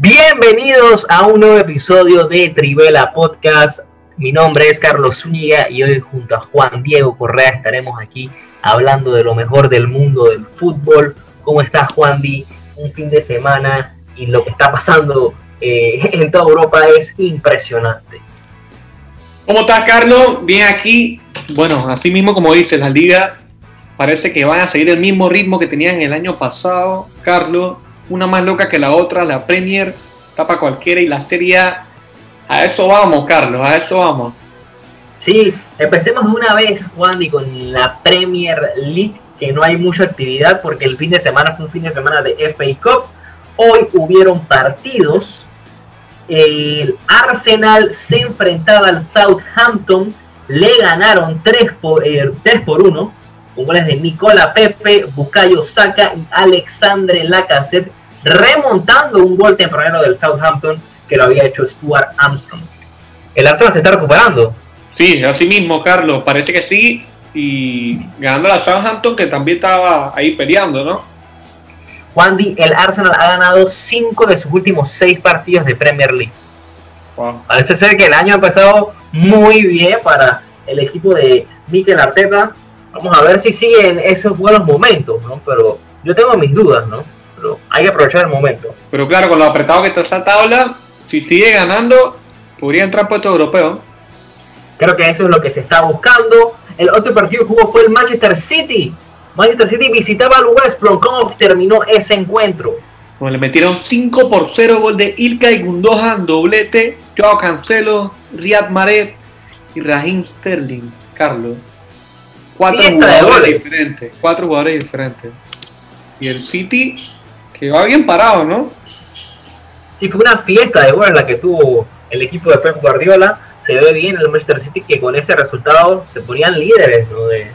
Bienvenidos a un nuevo episodio de Trivela Podcast. Mi nombre es Carlos Zúñiga y hoy junto a Juan Diego Correa estaremos aquí hablando de lo mejor del mundo del fútbol. ¿Cómo estás, Juan Di? Un fin de semana y lo que está pasando eh, en toda Europa es impresionante. ¿Cómo estás, Carlos? Bien aquí. Bueno, así mismo como dices, la liga parece que van a seguir el mismo ritmo que tenían el año pasado. Carlos, una más loca que la otra, la Premier tapa cualquiera y la Serie A. Eso vamos, Carlos, a eso vamos. Sí, empecemos una vez, Juan, y con la Premier League, que no hay mucha actividad porque el fin de semana fue un fin de semana de FA Cup. Hoy hubieron partidos. El Arsenal se enfrentaba al Southampton, le ganaron 3 por, eh, 3 por 1, con goles de Nicola Pepe, Bukayo Saka y Alexandre Lacazette, remontando un gol tempranero del Southampton que lo había hecho Stuart Armstrong. El Arsenal se está recuperando. Sí, así mismo, Carlos, parece que sí. Y ganando a Southampton, que también estaba ahí peleando, ¿no? Juan Di, el Arsenal ha ganado 5 de sus últimos 6 partidos de Premier League. Wow. Parece ser que el año ha empezado muy bien para el equipo de Mikel Arteta. Vamos a ver si siguen esos buenos momentos, ¿no? Pero yo tengo mis dudas, ¿no? Pero hay que aprovechar el momento. Pero claro, con lo apretado que está esa tabla, si sigue ganando, podría entrar en puesto europeo. Creo que eso es lo que se está buscando. El otro partido que jugó fue el Manchester City. Manchester City visitaba al West Brom. ¿Cómo terminó ese encuentro? Bueno, le metieron 5 por 0 gol de Ilkay Gundogan, doblete, Joao Cancelo, Riyad Mahrez y Raheem Sterling, Carlos. Cuatro jugadores diferentes, cuatro jugadores diferentes. Y el City, que va bien parado, ¿no? Sí, fue una fiesta de goles la que tuvo el equipo de Pep Guardiola. Se ve bien el Manchester City que con ese resultado se ponían líderes de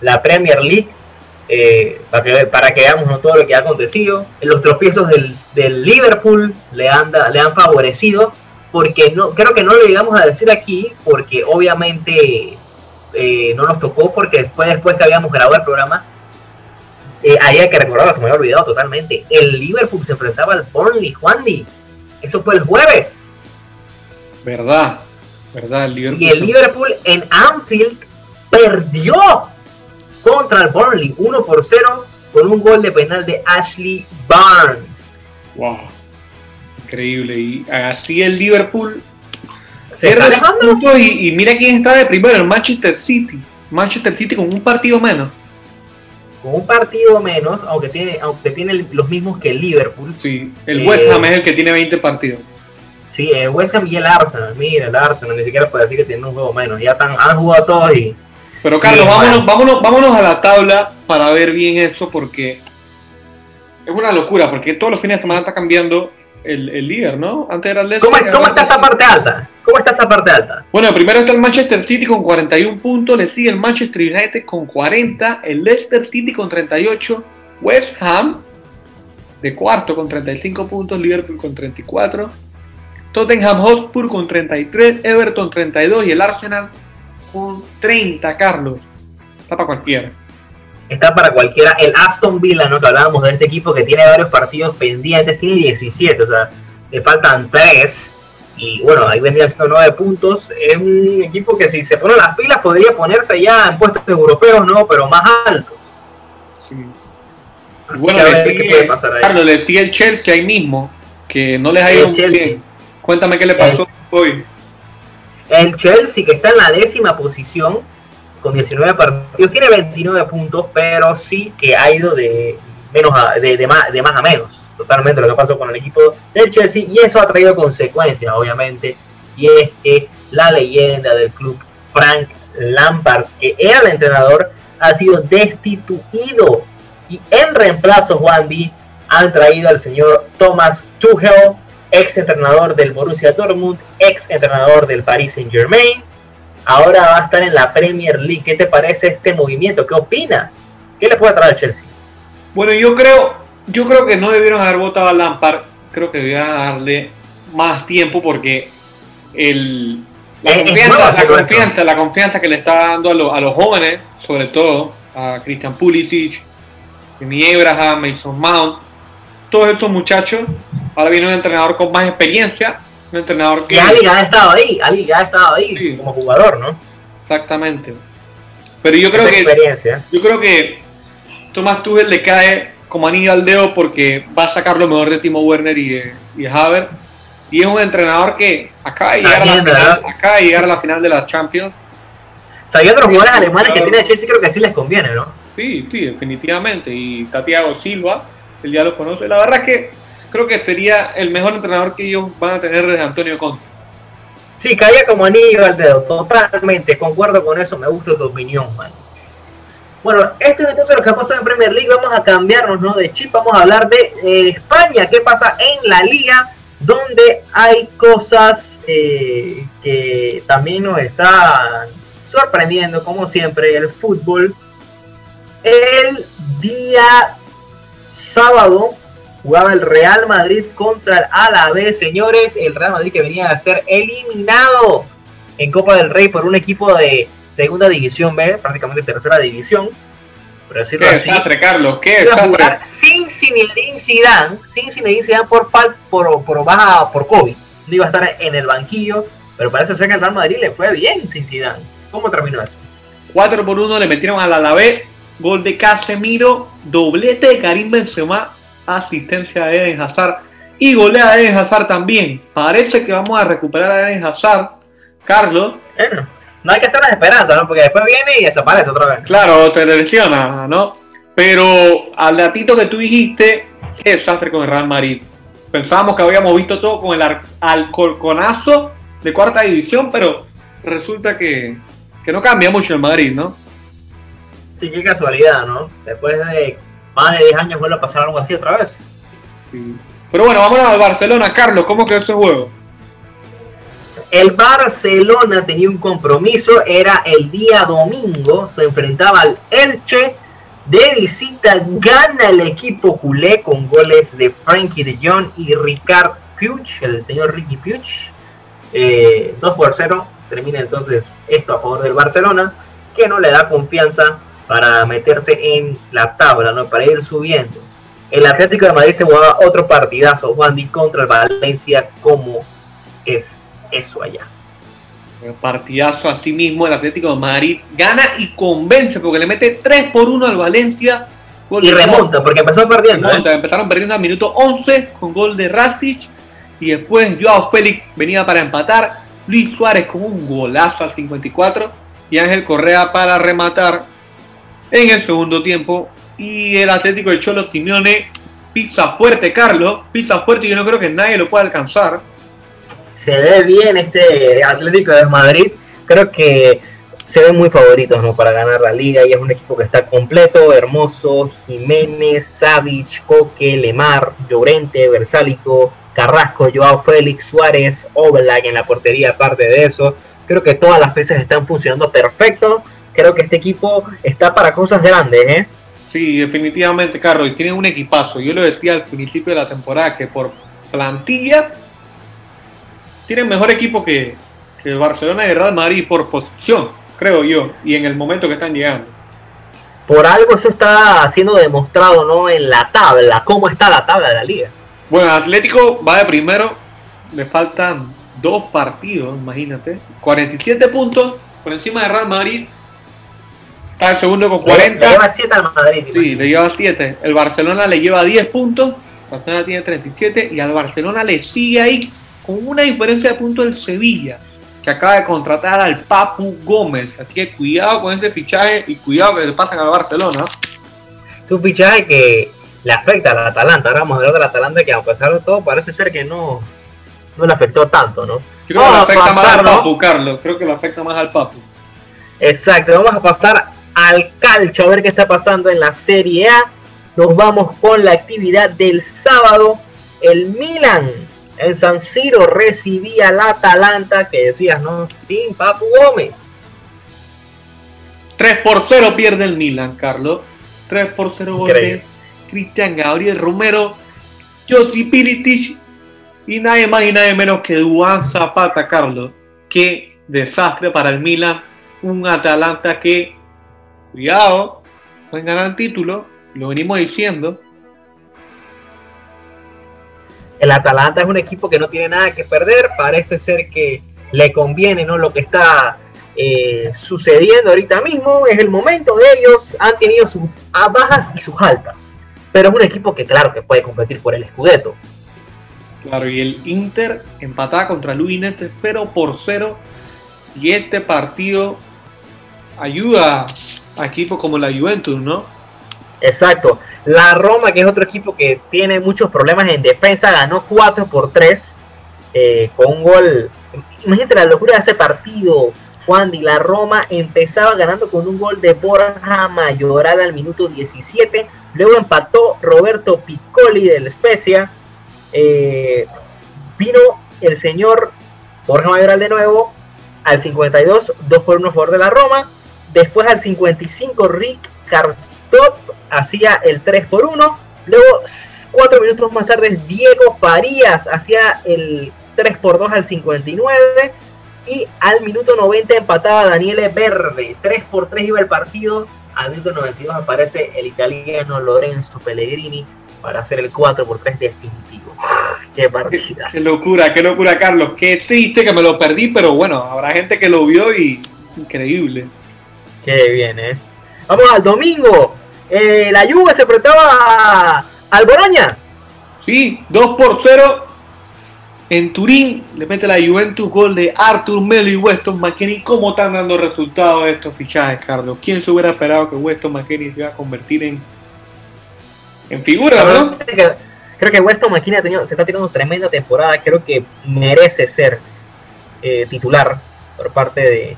la Premier League. eh, para, que, para que veamos ¿no? todo lo que ha acontecido. Los tropiezos del, del Liverpool le han, le han favorecido. Porque no, creo que no lo llegamos a decir aquí, porque obviamente eh, no nos tocó, porque después, después que habíamos grabado el programa, eh, había que recordarlo, se me había olvidado totalmente. El Liverpool se enfrentaba al Burnley, Juan Di. Eso fue el jueves. Verdad, verdad, el Liverpool. Y el Liverpool en Anfield perdió contra el Burnley 1 por 0 con un gol de penal de Ashley Barnes. Wow, increíble. Y así el Liverpool Se está alejando. y, y mira quién está de primero, el Manchester City. Manchester City con un partido menos. Con un partido menos, aunque tiene, aunque tiene los mismos que el Liverpool. Sí, el Eh, West Ham es el que tiene 20 partidos. Sí, el West Ham y el Arsenal. Mira, el Arsenal ni siquiera puede decir que tiene un juego menos. Ya están, han jugado todos y Pero Carlos, vámonos, vámonos, vámonos a la tabla para ver bien eso porque es una locura, porque todos los fines de semana está cambiando el, el líder, ¿no? Antes era el Leicester, ¿Cómo, cómo está esa parte alta? ¿Cómo está esa parte alta? Bueno, primero está el Manchester City con 41 puntos, le sigue el Manchester United con 40, el Leicester City con 38, West Ham de cuarto con 35 puntos, Liverpool con 34, Tottenham Hotspur con 33, Everton 32 y el Arsenal con 30, Carlos. Está para cualquiera. Está para cualquiera. El Aston Villa, ¿no? Que hablábamos de este equipo que tiene varios partidos pendientes, tiene 17, o sea, le faltan 3. Y bueno, ahí vendrían siendo 9 puntos. Es un equipo que si se pone las pilas podría ponerse ya en puestos europeos, ¿no? Pero más altos. Sí. Bueno, le ver qué sigue, puede pasar ahí. Carlos, le sigue el Chelsea ahí mismo, que no les ha ido muy bien. Cuéntame qué le pasó hoy. El Chelsea, que está en la décima posición, con 19 partidos, tiene 29 puntos, pero sí que ha ido de menos a, de, de más, de más a menos. Totalmente lo que pasó con el equipo del Chelsea, y eso ha traído consecuencias, obviamente. Y es que la leyenda del club, Frank Lampard, que era el entrenador, ha sido destituido. Y en reemplazo, Juan B, han traído al señor Thomas Tuchel, ex entrenador del Borussia Dortmund, ex entrenador del Paris Saint Germain. Ahora va a estar en la Premier League. ¿Qué te parece este movimiento? ¿Qué opinas? ¿Qué le puede traer al Chelsea? Bueno, yo creo, yo creo que no debieron haber votado a Lampard. Creo que debían darle más tiempo porque el, la, Es- confianza, la, confianza, la confianza que le está dando a, lo- a los jóvenes, sobre todo a Christian Pulisic, Jimmy Abraham, Mason Mount, todos esos muchachos Ahora viene un entrenador con más experiencia, un entrenador que... Y Ali ya ha estado ahí, Ali ya ha estado ahí Sí. como jugador, ¿no? Exactamente. Pero yo creo Esa que experiencia. yo creo que Thomas Tuchel le cae como anillo al dedo porque va a sacar lo mejor de Timo Werner y de, y de Havertz. Y es un entrenador que acaba de llegar, a la, final, acaba de llegar a la final de la Champions. Sabiendo los jugadores Sí, alemanes que tiene Chelsea, creo que sí les conviene, ¿no? Sí, sí, definitivamente. Y Santiago Silva, él ya lo conoce. La verdad es que creo que sería el mejor entrenador que ellos van a tener desde Antonio Conte. Sí, caía como anillo al dedo, totalmente, concuerdo con eso, me gusta tu opinión, man. Bueno, esto es entonces lo que ha pasado en Premier League, vamos a cambiarnos ¿no? de chip, vamos a hablar de eh, España, qué pasa en la liga, donde hay cosas eh, que también nos están sorprendiendo, como siempre, el fútbol. El día sábado jugaba el Real Madrid contra el Alavés, señores. El Real Madrid que venía a ser eliminado en Copa del Rey por un equipo de segunda división B, prácticamente tercera división, por decirlo Qué así. desastre, Carlos, qué desastre. sin Zinedine Zidane, sin Zinedine Zidane por, por, por baja por COVID. No iba a estar en el banquillo, pero parece ser que el Real Madrid le fue bien sin Zidane. ¿Cómo terminó eso? 4 por 1 le metieron al Alavés, gol de Casemiro, doblete de Karim Benzema, asistencia de Eden Hazard y golea de Eden Hazard también. Parece que vamos a recuperar a Eden Hazard, Carlos. Bueno, no hay que hacer las esperanzas, ¿no? Porque después viene y desaparece otra vez. Claro, te lesiona, ¿no? Pero al datito que tú dijiste, qué desastre con el Real Madrid. Pensábamos que habíamos visto todo con el alcolconazo de cuarta división, pero resulta que, que no cambia mucho el Madrid, ¿no? Sí, qué casualidad, ¿no? Después de más de 10 años vuelve a pasar algo así otra vez. Sí. Pero bueno, vámonos al Barcelona, Carlos, ¿cómo quedó ese juego? El Barcelona tenía un compromiso, era el día domingo, se enfrentaba al Elche. De visita gana el equipo culé con goles de Frankie de Jong y Ricard Puig, el señor Ricky Puig. Eh, 2 por 0. Termina entonces esto a favor del Barcelona, que no le da confianza para meterse en la tabla, ¿no? para ir subiendo. El Atlético de Madrid se jugaba otro partidazo, Juan Di contra el Valencia, como es eso allá. Partidazo así mismo, el Atlético de Madrid gana y convence porque le mete 3 por 1 al Valencia. Y remonta, porque empezó perdiendo. ¿eh? Empezaron perdiendo al minuto 11 con gol de Rastic y después Joao Félix venía para empatar. Luis Suárez con un golazo al 54 y Ángel Correa para rematar en el segundo tiempo. Y el Atlético de Cholo Simeone pizza fuerte, Carlos. Pizza fuerte yo no creo que nadie lo pueda alcanzar. Se ve bien este Atlético de Madrid. Creo que se ven muy favoritos ¿no? para ganar la liga y es un equipo que está completo, hermoso, Jiménez, Savic, Coque, Lemar, Llorente, Versálico, Carrasco, Joao Félix, Suárez, Oblak en la portería, aparte de eso. Creo que todas las piezas están funcionando perfecto. Creo que este equipo está para cosas grandes, ¿eh? Sí, definitivamente, Carlos. Y tienen un equipazo. Yo lo decía al principio de la temporada que por plantilla tienen mejor equipo que, que el Barcelona y Real Madrid por posición, creo yo, y en el momento que están llegando. Por algo eso está siendo demostrado, ¿no? En la tabla, cómo está la tabla de la liga. Bueno, Atlético va de primero, le faltan dos partidos, imagínate. 47 puntos por encima de Real Madrid. Está el segundo con Le 40. lleva 7 al Madrid. Sí, le lleva 7. El Barcelona le lleva 10 puntos. El Barcelona tiene 37 y al Barcelona le sigue ahí con una diferencia de puntos el Sevilla, que acaba de contratar al Papu Gómez. Así que cuidado con ese fichaje y cuidado que le pasan al Barcelona. Es un fichaje que le afecta al Atalanta. Ahora vamos a hablar del Atalanta que a pesar de todo parece ser que no, no le afectó tanto, ¿no? Creo que le afecta más al ¿no? Papu, Carlos. Creo que le afecta más al Papu. Exacto, vamos a pasar al calcio a ver qué está pasando en la Serie A. Nos vamos con la actividad del sábado. El Milan en San Siro recibía al Atalanta, que decías, ¿no? Sin Papu Gómez. 3 por 0 pierde el Milan, Carlos. 3 por 0 gol de Increíble. Cristian Gabriel Romero, Josi Pilitic y nadie más y nadie menos que Duan Zapata, Carlos. Qué desastre para el Milan. Un Atalanta que, cuidado, pueden ganar el título, lo venimos diciendo. El Atalanta es un equipo que no tiene nada que perder, parece ser que le conviene ¿no? lo que está eh, sucediendo ahorita mismo, es el momento de ellos, han tenido sus bajas y sus altas, pero es un equipo que claro que puede competir por el Scudetto. Claro, y el Inter empatada contra Luinete 0 por 0 y este partido ayuda a equipos como la Juventus, ¿no? Exacto. La Roma, que es otro equipo que tiene muchos problemas en defensa, ganó 4 por 3 eh, con un gol. Imagínate la locura de ese partido, Juan. Y la Roma empezaba ganando con un gol de Borja Mayoral al minuto 17. Luego empató Roberto Piccoli del Spezia. Eh, vino el señor Borja Mayoral de nuevo al 52, 2 por 1 a favor de la Roma. Después al 55, Rick Karstop hacía el 3 por 1. Luego, 4 minutos más tarde, Diego Farías hacía el 3 por 2 al 59. Y al minuto 90 empataba Daniele Verde. 3 por 3 iba el partido. Al minuto 92 aparece el italiano Lorenzo Pellegrini para hacer el 4 por 3 definitivo. Qué partida. Qué locura, qué locura, Carlos. Qué triste que me lo perdí, pero bueno, habrá gente que lo vio y increíble. Qué bien, ¿eh? Vamos al domingo. Eh, la Juve se enfrentaba al Boloña. Sí, 2 por 0 en Turín. Le mete la Juventus gol de Arthur Melo y Weston McKinney. ¿Cómo están dando resultados estos fichajes, Carlos? ¿Quién se hubiera esperado que Weston McKinney se iba a convertir en, en figura, no? Creo que Weston McKinney se está teniendo tremenda temporada. Creo que merece ser eh, titular por parte de,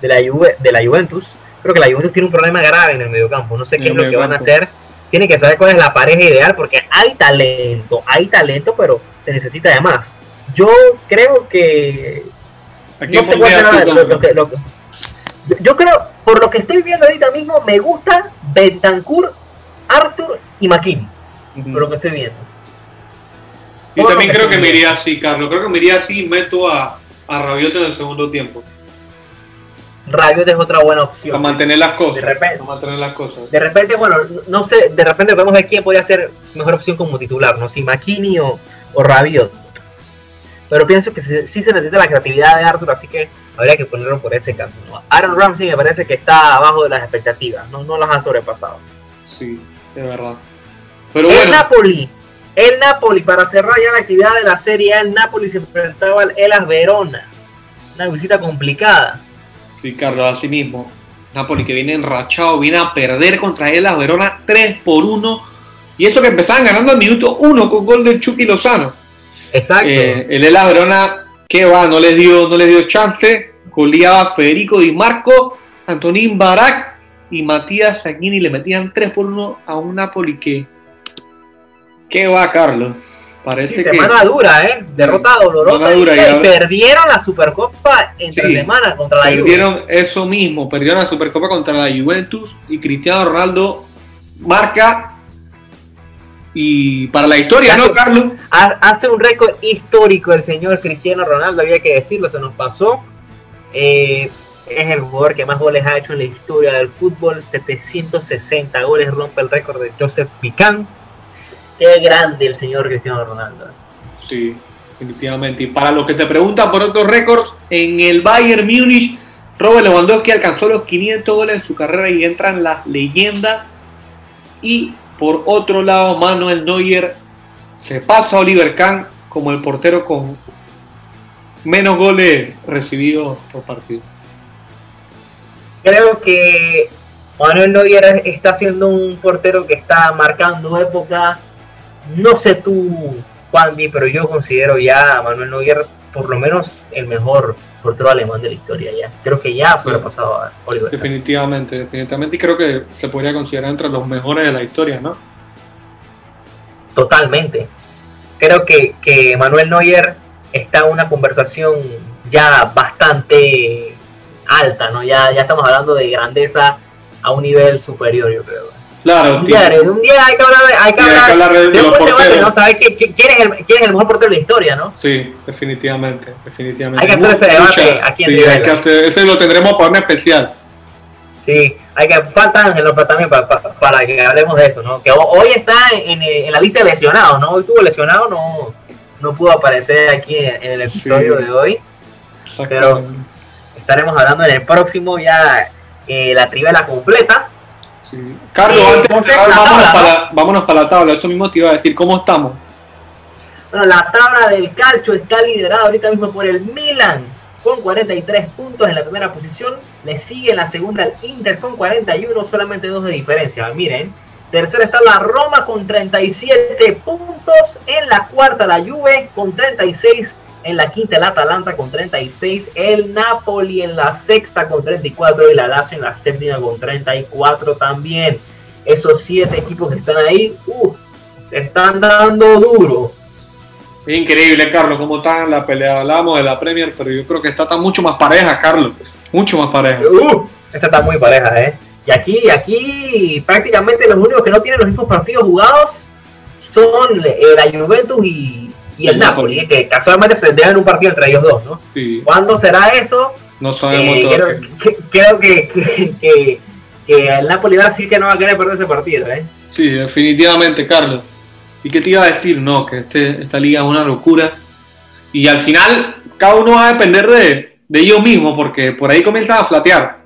de, la de la Juventus. Creo que la Juventus tiene un problema grave en el mediocampo. No sé qué es lo que van a hacer. Tiene que saber cuál es la pareja ideal porque hay talento, hay talento, pero se necesita de más. Yo creo que no sé cuál será lo, que, yo creo, por lo que estoy viendo ahorita mismo, me gusta Bentancur, Arthur y McKinney por lo que estoy viendo. Yo también creo que me iría así, Carlos. Creo que me iría así y meto a, a Rabiot en el segundo tiempo. Rabiot es otra buena opción. Para mantener las cosas. De repente, mantener las cosas. De repente, bueno, no sé, de repente podemos ver quién podría ser mejor opción como titular, ¿no? Si McKinney o, o Rabiot. Pero pienso que sí se necesita la creatividad de Arthur, así que habría que ponerlo por ese caso. ¿no? Aaron Ramsey me parece que está abajo de las expectativas, no, no las ha sobrepasado. Sí, es verdad el Napoli, el Napoli, para cerrar ya la actividad de la Serie A, el Napoli se enfrentaba al Elas Verona. Una visita complicada. Sí, Carlos, así mismo. Napoli que viene enrachado, viene a perder contra Elas Verona 3 por 1. Y eso que empezaban ganando al minuto 1 con gol de Chucky Lozano. Exacto. Eh, el Elas Verona, que va, no les dio, no les dio chance. Goleaba Federico Di Marco, Antonín Barak y Matías Saguini le metían 3 por 1 a un Napoli que ¿Qué va, Carlos? Parece semana dura, ¿eh? Derrota dolorosa. y perdieron la Supercopa entre semana contra la Perdieron eso mismo, perdieron la Supercopa contra la Juventus y Cristiano Ronaldo marca y para la historia, ¿no, Carlos? Hace un récord histórico el señor Cristiano Ronaldo, había que decirlo, se nos pasó. Eh, es el jugador que más goles ha hecho en la historia del fútbol, 760 goles, rompe el récord de Joseph Picán Qué grande el señor Cristiano Ronaldo. Sí, definitivamente. Y para los que se preguntan por otros récords, en el Bayern Múnich, Robert Lewandowski alcanzó los 500 goles en su carrera y entran las leyendas. Y por otro lado, Manuel Neuer se pasa a Oliver Kahn como el portero con menos goles recibidos por partido. Creo que Manuel Neuer está siendo un portero que está marcando época no sé tú, Juan pero yo considero ya a Manuel Neuer por lo menos el mejor portero alemán de la historia ya. Creo que ya fue pasado a Oliver. Definitivamente, definitivamente. Y creo que se podría considerar entre los mejores de la historia, ¿no? Totalmente. Creo que, que Manuel Neuer está en una conversación ya bastante alta, ¿no? Ya, ya estamos hablando de grandeza a un nivel superior, yo creo. Claro, un día, un día hay que hablar, hay que hablar, de, de, los porteros. ¿no? ¿Sabes quién, quién, es el, quién es el mejor portero de la historia, no? Sí, definitivamente, definitivamente. Hay que hacer ese debate aquí en sí, hay que hacer, Ese lo tendremos para un especial. Sí, hay que falta Ángel también para, para, que hablemos de eso, ¿no? Que hoy está en, en, la lista de lesionados, ¿no? Hoy tuvo lesionado, no, no pudo aparecer aquí en, el episodio de hoy. Pero estaremos hablando en el próximo ya eh, la trivela completa. Carlos, eh, antes de vámonos, para, vámonos para la tabla. Eso mismo te iba a decir, ¿cómo estamos? Bueno, la tabla del calcio está liderada ahorita mismo por el Milan con 43 puntos en la primera posición. Le sigue en la segunda el Inter con 41, solamente dos de diferencia. Miren, tercera está la Roma con 37 puntos. En la cuarta la Juve con 36. En la quinta el Atalanta con 36. El Napoli en la sexta con 34. Y la Lazio en la séptima con 34 también. Esos siete equipos que están ahí, uh, se están dando duro. Increíble, Carlos, cómo está la pelea. Hablamos de la Premier, pero yo creo que está tan mucho más pareja, Carlos. Mucho más pareja. Uh, esta está muy pareja, ¿eh? Y aquí, aquí prácticamente los únicos que no tienen los mismos partidos jugados son eh, la Juventus y, el, Napoli, ¿eh? que casualmente se deben un partido entre ellos dos, ¿no? Sí. ¿Cuándo será eso? No sabemos eh, creo, que, que, el Napoli va a decir que no va a querer perder ese partido, ¿eh? Sí, definitivamente, Carlos. ¿Y qué te iba a decir? No, que este, esta liga es una locura. Y al final, cada uno va a depender de, de ellos mismos, porque por ahí comienzan a flatear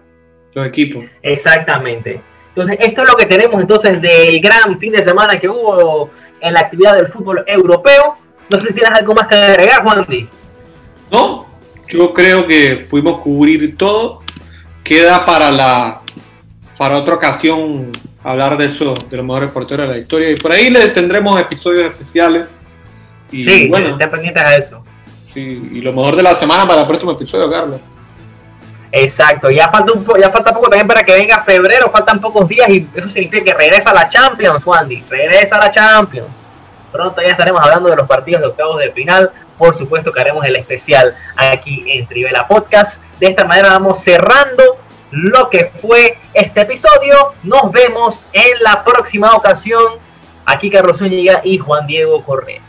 los equipos. Exactamente. Entonces, esto es lo que tenemos entonces del gran fin de semana que hubo en la actividad del fútbol europeo. No sé si tienes algo más que agregar, Juan No, yo creo que pudimos cubrir todo. Queda para la para otra ocasión hablar de eso, de los mejores porteros de la historia. Y por ahí les tendremos episodios especiales. Y sí, bueno, estén pendientes a eso. Sí, y lo mejor de la semana para el próximo episodio, Carlos. Exacto, ya falta, un ya falta poco también para que venga febrero, faltan pocos días y eso significa que regresa a la Champions, Wandy, regresa a la Champions. Pronto ya estaremos hablando de los partidos de octavos de final, por supuesto que haremos el especial aquí en Trivela Podcast. De esta manera vamos cerrando lo que fue este episodio. Nos vemos en la próxima ocasión. Aquí Carlos Zúñiga y Juan Diego Correa.